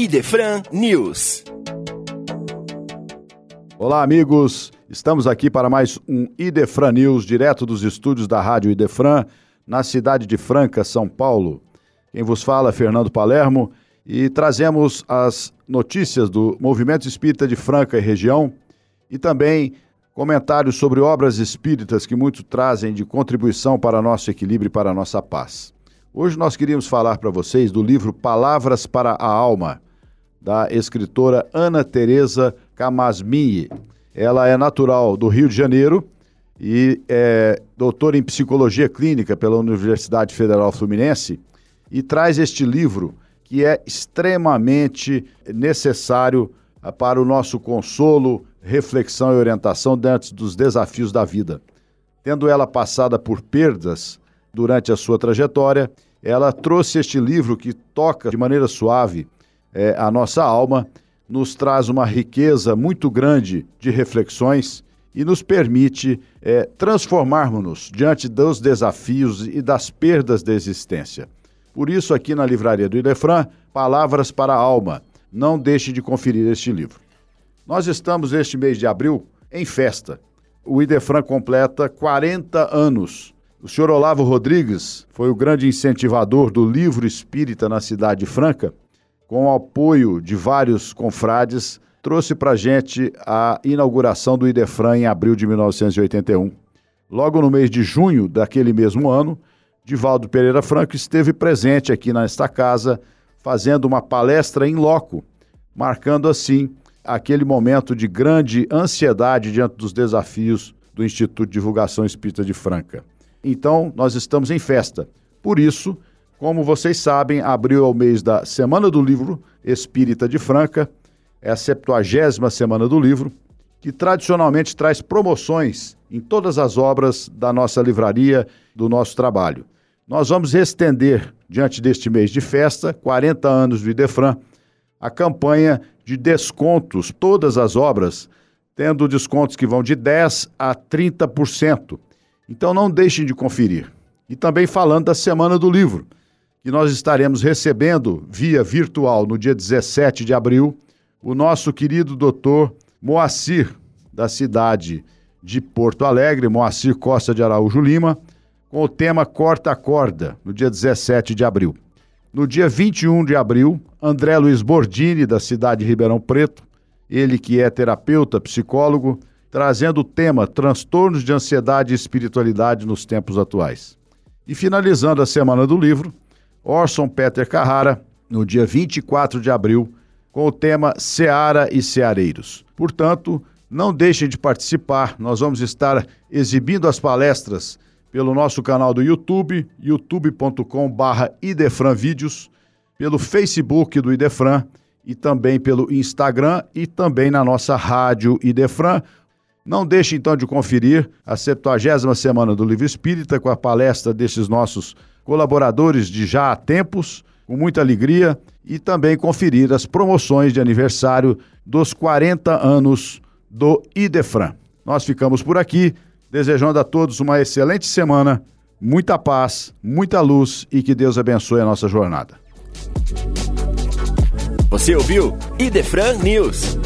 Idefran News. Olá, amigos. Estamos aqui para mais um Idefran News, direto dos estúdios da Rádio Idefran, na cidade de Franca, São Paulo. Quem vos fala é Fernando Palermo e trazemos as notícias do Movimento Espírita de Franca e região e também comentários sobre obras espíritas que muito trazem de contribuição para nosso equilíbrio e para nossa paz. Hoje nós queríamos falar para vocês do livro Palavras para a Alma, da escritora Ana Teresa Camasmini. Ela é natural do Rio de Janeiro e é doutora em psicologia clínica pela Universidade Federal Fluminense e traz este livro que é extremamente necessário ah, para o nosso consolo, reflexão e orientação diante dos desafios da vida. Tendo ela passada por perdas durante a sua trajetória, ela trouxe este livro que toca de maneira suave é, a nossa alma, nos traz uma riqueza muito grande de reflexões e nos permite é, transformarmos-nos diante dos desafios e das perdas da existência. Por isso, aqui na livraria do Idefran, Palavras para a Alma. Não deixe de conferir este livro. Nós estamos, este mês de abril, em festa. O Idefran completa 40 anos. O senhor Olavo Rodrigues foi o grande incentivador do livro espírita na cidade de Franca, com o apoio de vários confrades, trouxe para gente a inauguração do Idefran em abril de 1981. Logo no mês de junho daquele mesmo ano, Divaldo Pereira Franco esteve presente aqui nesta casa, fazendo uma palestra em loco, marcando assim aquele momento de grande ansiedade diante dos desafios do Instituto de Divulgação Espírita de Franca. Então, nós estamos em festa. Por isso, como vocês sabem, abriu o mês da Semana do Livro Espírita de Franca, é a 70 Semana do Livro, que tradicionalmente traz promoções em todas as obras da nossa livraria, do nosso trabalho. Nós vamos estender, diante deste mês de festa, 40 anos do Idefran, a campanha de descontos, todas as obras, tendo descontos que vão de 10% a 30%. Então não deixem de conferir. E também falando da Semana do Livro, que nós estaremos recebendo via virtual no dia 17 de abril, o nosso querido doutor Moacir, da cidade de Porto Alegre, Moacir Costa de Araújo Lima, com o tema Corta a Corda, no dia 17 de abril. No dia 21 de abril, André Luiz Bordini, da cidade de Ribeirão Preto, ele que é terapeuta, psicólogo, trazendo o tema Transtornos de Ansiedade e Espiritualidade nos Tempos Atuais. E finalizando a Semana do Livro, Orson Peter Carrara, no dia 24 de abril, com o tema Seara e Ceareiros. Portanto, não deixem de participar, nós vamos estar exibindo as palestras pelo nosso canal do YouTube, youtube.com.br idefranvídeos, pelo Facebook do Idefran e também pelo Instagram e também na nossa rádio Idefran. Não deixe então de conferir a 70 Semana do Livro Espírita com a palestra desses nossos colaboradores de já há tempos, com muita alegria, e também conferir as promoções de aniversário dos 40 anos do Idefran. Nós ficamos por aqui desejando a todos uma excelente semana, muita paz, muita luz e que Deus abençoe a nossa jornada. Você ouviu Idefran News.